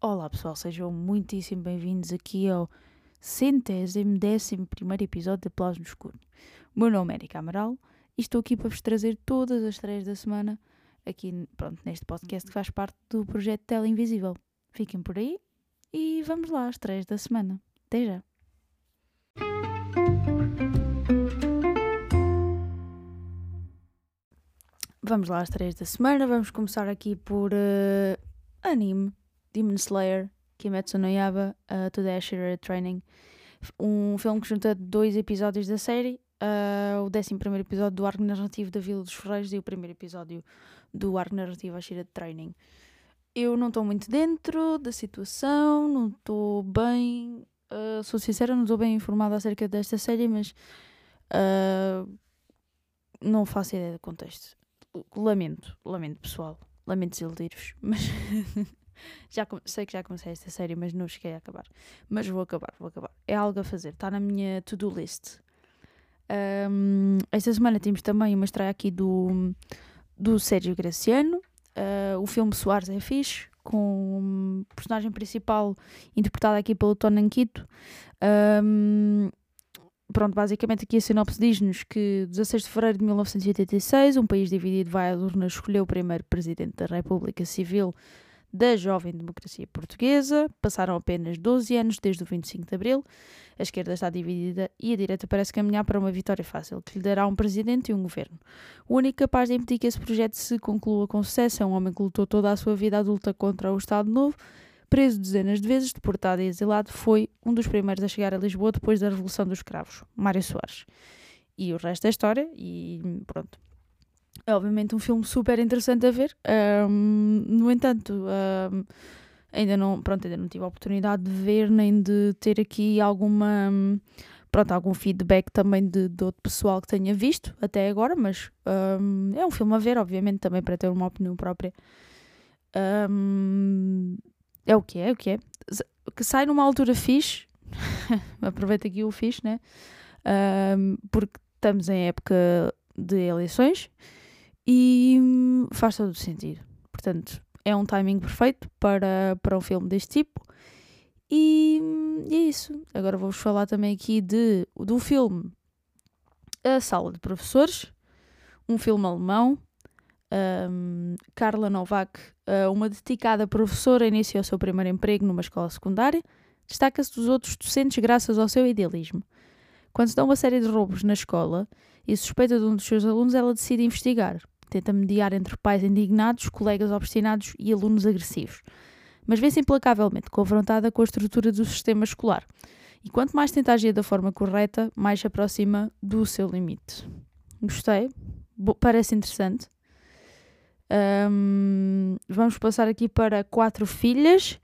Olá pessoal, sejam muitíssimo bem-vindos aqui ao centésimo décimo primeiro episódio de no Escuro. O meu nome é Erika Amaral e estou aqui para vos trazer todas as três da semana aqui pronto, neste podcast que faz parte do projeto Tela Invisível. Fiquem por aí e vamos lá às três da semana. Até já! Vamos lá às três da semana. Vamos começar aqui por uh, anime. Demon Slayer, Kimetsu no Yaba, uh, To the Ashira Training. Um filme que junta dois episódios da série. Uh, o 11 episódio do arco narrativo da Vila dos Ferreiros e o primeiro episódio do arco narrativo Ashira Training. Eu não estou muito dentro da situação, não estou bem. Uh, sou sincera, não estou bem informada acerca desta série, mas uh, não faço ideia do contexto. Lamento, lamento pessoal, lamento desiludir-vos, mas já sei que já comecei esta série, mas não cheguei a acabar. Mas vou acabar, vou acabar. É algo a fazer, está na minha to-do list. Um, esta semana temos também uma estreia aqui do, do Sérgio Graciano. Uh, o filme Soares é fixe, com o personagem principal interpretado aqui pelo Tony Anquito. Um, pronto, basicamente aqui a sinopse diz-nos que 16 de fevereiro de 1986, um país dividido vai à urna escolher o primeiro presidente da República Civil da jovem democracia portuguesa. Passaram apenas 12 anos desde o 25 de abril. A esquerda está dividida e a direita parece caminhar para uma vitória fácil, que lhe dará um presidente e um governo. O único capaz de impedir que esse projeto se conclua com sucesso é um homem que lutou toda a sua vida adulta contra o Estado Novo, preso dezenas de vezes, deportado e exilado, foi um dos primeiros a chegar a Lisboa depois da Revolução dos Escravos, Mário Soares. E o resto é história, e pronto. É obviamente um filme super interessante a ver. Um, no entanto, um, ainda não, pronto, ainda não tive a oportunidade de ver nem de ter aqui alguma pronto, algum feedback também de, de outro pessoal que tenha visto até agora, mas um, é um filme a ver, obviamente, também para ter uma opinião própria. Um, é o que é, é o que é. Que sai numa altura fixe, aproveita aqui o fixe, né? Um, porque estamos em época de eleições e faz todo o sentido. Portanto, é um timing perfeito para, para um filme deste tipo. E, e é isso. Agora vou-vos falar também aqui de, do filme A Sala de Professores, um filme alemão. Um, Carla Novak, uh, uma dedicada professora, iniciou o seu primeiro emprego numa escola secundária. Destaca-se dos outros docentes graças ao seu idealismo. Quando se dão uma série de roubos na escola e suspeita de um dos seus alunos, ela decide investigar. Tenta mediar entre pais indignados, colegas obstinados e alunos agressivos. Mas vê-se implacavelmente confrontada com a estrutura do sistema escolar. E quanto mais tenta agir da forma correta, mais se aproxima do seu limite. Gostei, parece interessante. Um, vamos passar aqui para Quatro Filhas.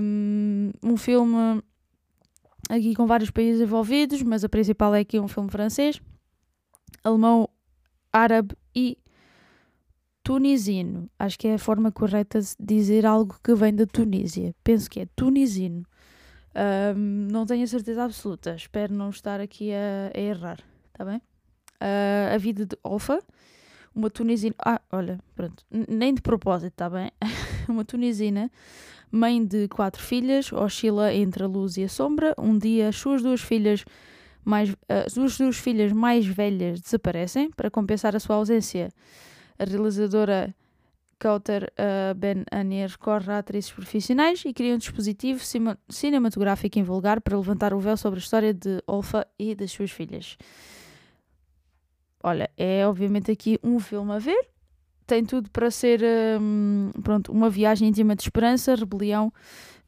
Um, um filme aqui com vários países envolvidos, mas a principal é aqui um filme francês, alemão, árabe e tunisino. Acho que é a forma correta de dizer algo que vem da Tunísia. Penso que é tunisino. Um, não tenho a certeza absoluta. Espero não estar aqui a, a errar. Está bem? Uh, a vida de Olfa, uma tunisina. Ah, olha, pronto. Nem de propósito, está bem? uma tunisina mãe de quatro filhas, oscila entre a luz e a sombra. Um dia, as suas duas filhas mais, as suas duas filhas mais velhas desaparecem para compensar a sua ausência. A realizadora Kauter uh, Ben Anier recorre a atrizes profissionais e cria um dispositivo cinematográfico invulgar para levantar o véu sobre a história de Olfa e das suas filhas. Olha, é obviamente aqui um filme a ver, tem tudo para ser um, pronto, uma viagem íntima de esperança, rebelião,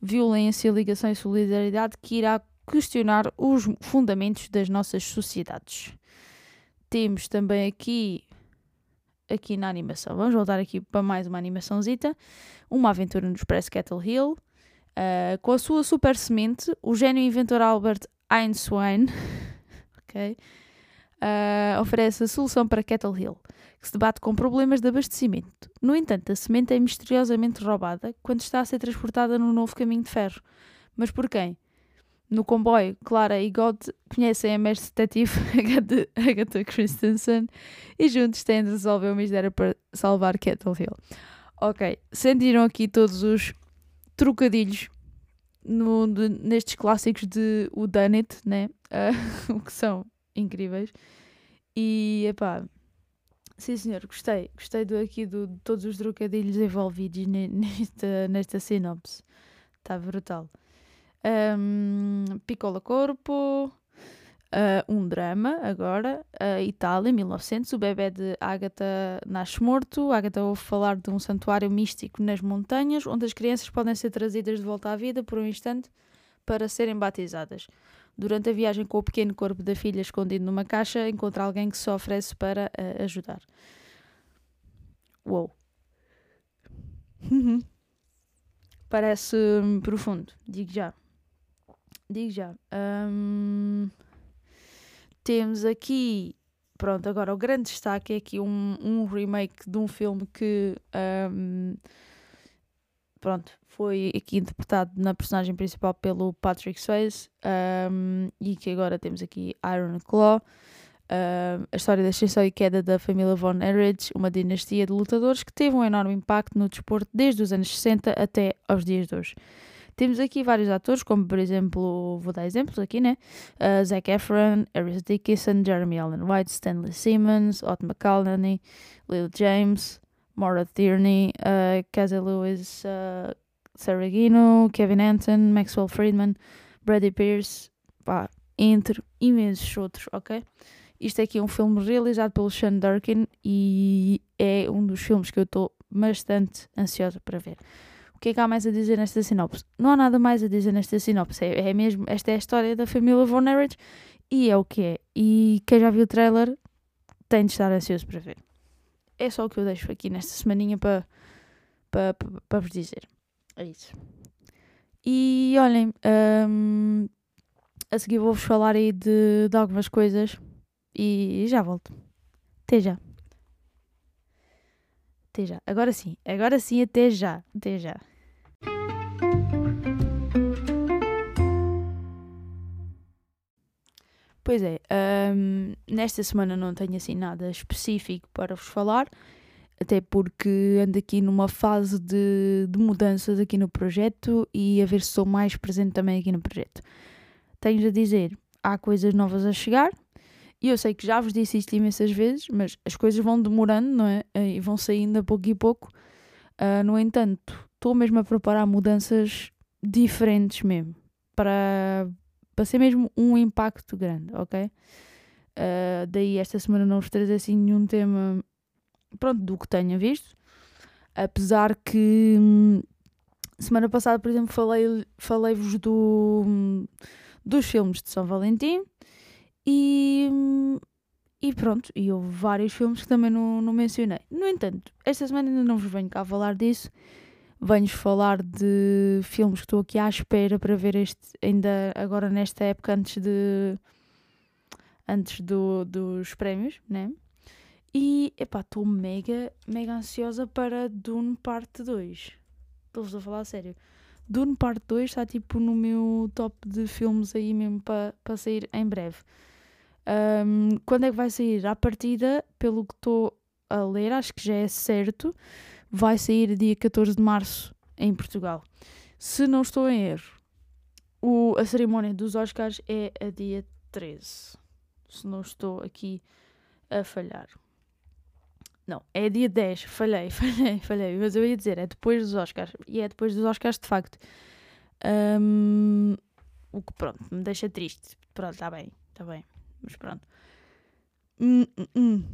violência, ligação e solidariedade que irá questionar os fundamentos das nossas sociedades. Temos também aqui aqui na animação. Vamos voltar aqui para mais uma animaçãozita. Uma aventura no Express Cattle Hill. Uh, com a sua super semente, o gênio inventor Albert Einstein uh, oferece a solução para Kettle Hill, que se debate com problemas de abastecimento. No entanto, a semente é misteriosamente roubada quando está a ser transportada no novo caminho de ferro. Mas por quem? No comboio, Clara e God conhecem a mestre detetive Agatha Christensen e juntos têm de resolver o mistério para salvar Kettle Hill. Ok, sentiram aqui todos os trocadilhos no, de, nestes clássicos de o Done It, né? Uh, o que são incríveis. E, epá, sim senhor, gostei. Gostei do, aqui do, de todos os trocadilhos envolvidos nesta, nesta sinopse. Está brutal. Um, Piccola Corpo, Uh, um drama agora, uh, Itália, 1900. O bebê de Agatha nasce morto. Agatha ouve falar de um santuário místico nas montanhas, onde as crianças podem ser trazidas de volta à vida por um instante para serem batizadas. Durante a viagem com o pequeno corpo da filha escondido numa caixa, encontra alguém que se oferece para uh, ajudar. Uou! Parece hum, profundo, digo já. Digo já. Temos aqui, pronto, agora o grande destaque é aqui um, um remake de um filme que, pronto, foi aqui interpretado na personagem principal pelo Patrick Swayze um, e que agora temos aqui Iron Claw. Uh, a história da ascensão e queda da família Von Erich, uma dinastia de lutadores que teve um enorme impacto no desporto desde os anos 60 até aos dias de hoje. Temos aqui vários atores, como por exemplo, vou dar exemplos aqui, né? Uh, Zac Efron, Eris Dickinson, Jeremy Allen White, Stanley Simmons, Ott McCallany, Lil James, Maura Tierney, uh, Casey Lewis, uh, Saragino, Kevin Anton, Maxwell Friedman, Brady Pierce, pá, entre imensos outros, ok? Isto aqui é um filme realizado pelo Sean Durkin e é um dos filmes que eu estou bastante ansiosa para ver. O que é que há mais a dizer nesta sinopse? Não há nada mais a dizer nesta sinopse. É, é mesmo, esta é a história da família Von Erich e é o que é. E quem já viu o trailer tem de estar ansioso para ver. É só o que eu deixo aqui nesta semaninha para para pa, vos dizer. É isso. E olhem, um, a seguir vou-vos falar aí de, de algumas coisas e já volto. Até já. Até já. Agora sim. Agora sim, até já. Até já. Pois é, um, nesta semana não tenho assim nada específico para vos falar, até porque ando aqui numa fase de, de mudanças aqui no projeto e a ver se sou mais presente também aqui no projeto. Tenho a dizer, há coisas novas a chegar, e eu sei que já vos disse isto imensas vezes, mas as coisas vão demorando, não é? E vão saindo a pouco e pouco. Uh, no entanto, estou mesmo a preparar mudanças diferentes mesmo, para, para ser mesmo um impacto grande, ok? Uh, daí esta semana não vos trazer assim nenhum tema, pronto, do que tenha visto, apesar que hum, semana passada, por exemplo, falei, falei-vos do, hum, dos filmes de São Valentim e, hum, e pronto, e houve vários filmes que também não, não mencionei. No entanto, esta semana ainda não vos venho cá falar disso, venho falar de filmes que estou aqui à espera para ver este, ainda agora nesta época antes de antes do, dos prémios, né? E epá, estou mega, mega ansiosa para Dune Parte 2. Estou-vos a falar a sério. Dune Parte 2 está tipo no meu top de filmes aí mesmo para pa sair em breve. Um, quando é que vai sair? À partida, pelo que estou a ler, acho que já é certo vai sair dia 14 de março em Portugal. Se não estou em erro, o, a cerimónia dos Oscars é a dia 13. Se não estou aqui a falhar. Não, é dia 10. Falhei, falhei, falhei. Mas eu ia dizer, é depois dos Oscars. E é depois dos Oscars de facto. Um, o que, pronto, me deixa triste. Pronto, está bem, está bem. Mas pronto. Hum, hum, hum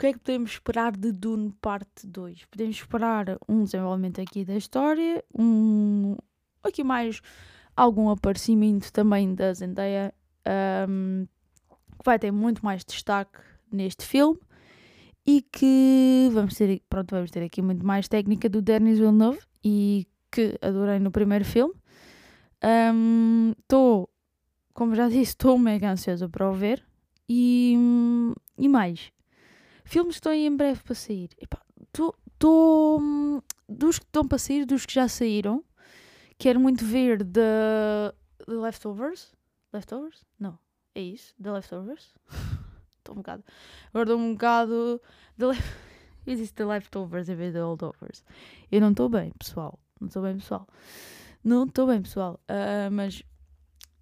que é que podemos esperar de Dune parte 2? Podemos esperar um desenvolvimento aqui da história, um aqui mais algum aparecimento também da Zendaya, um, que vai ter muito mais destaque neste filme e que vamos ter, pronto, vamos ter aqui muito mais técnica do Denis Villeneuve e que adorei no primeiro filme. Estou, um, como já disse, estou mega ansiosa para o ver E, e mais, filmes que estão aí em breve para sair. Estou. Dos que estão para sair, dos que já saíram, quero muito ver The, the Leftovers. Leftovers? Não. É isso? The Leftovers? Estou um bocado. Agora estou um bocado. The Lef... Existe The Leftovers em vez de Holdovers. Eu não estou bem, pessoal. Não estou bem, pessoal. Não estou bem, pessoal. Uh, mas.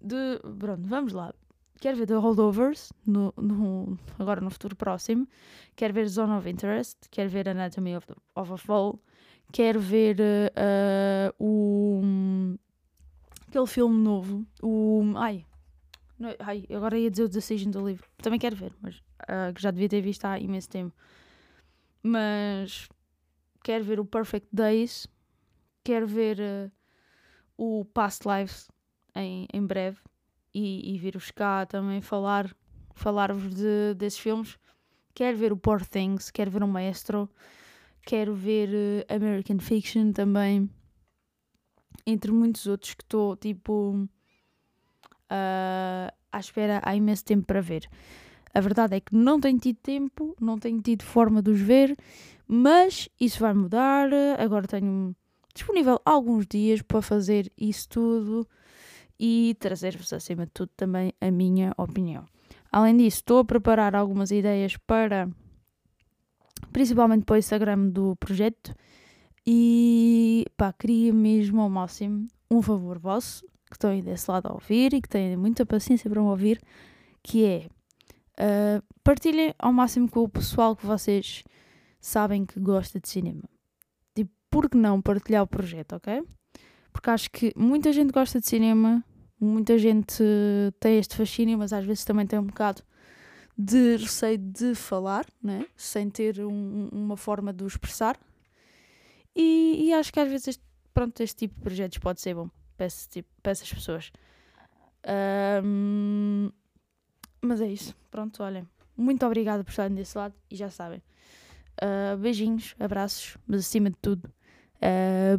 De... Pronto, vamos lá. Quero ver The Holdovers no, no, agora no futuro próximo. Quero ver Zone of Interest. Quero ver Anatomy of, the, of a Fall. Quero ver uh, o. aquele filme novo. O. Ai. Não, ai, agora ia dizer o Decision do livro. Também quero ver, mas uh, já devia ter visto há imenso tempo. Mas quero ver o Perfect Days. Quero ver uh, o Past Lives em, em breve e, e vir-vos cá também falar, falar-vos de, desses filmes. Quero ver o Poor Things, quero ver o Maestro, quero ver uh, American Fiction também, entre muitos outros que estou tipo uh, à espera há imenso tempo para ver. A verdade é que não tenho tido tempo, não tenho tido forma de os ver, mas isso vai mudar. Agora tenho disponível alguns dias para fazer isso tudo e trazer-vos, acima de tudo, também a minha opinião. Além disso, estou a preparar algumas ideias para, principalmente para o Instagram do projeto, e pá, queria mesmo ao máximo um favor vosso, que estão aí desse lado a ouvir e que têm muita paciência para me ouvir, que é uh, partilhem ao máximo com o pessoal que vocês sabem que gosta de cinema. Tipo, por que não partilhar o projeto, ok? Porque acho que muita gente gosta de cinema, muita gente tem este fascínio, mas às vezes também tem um bocado de receio de falar, né? sem ter um, uma forma de o expressar. E, e, acho que às vezes este, pronto, este tipo de projetos pode ser bom para, esse tipo, para essas pessoas. Um, mas é isso. Pronto, olhem. Muito obrigada por estarem desse lado e já sabem. Uh, beijinhos, abraços, mas acima de tudo, uh,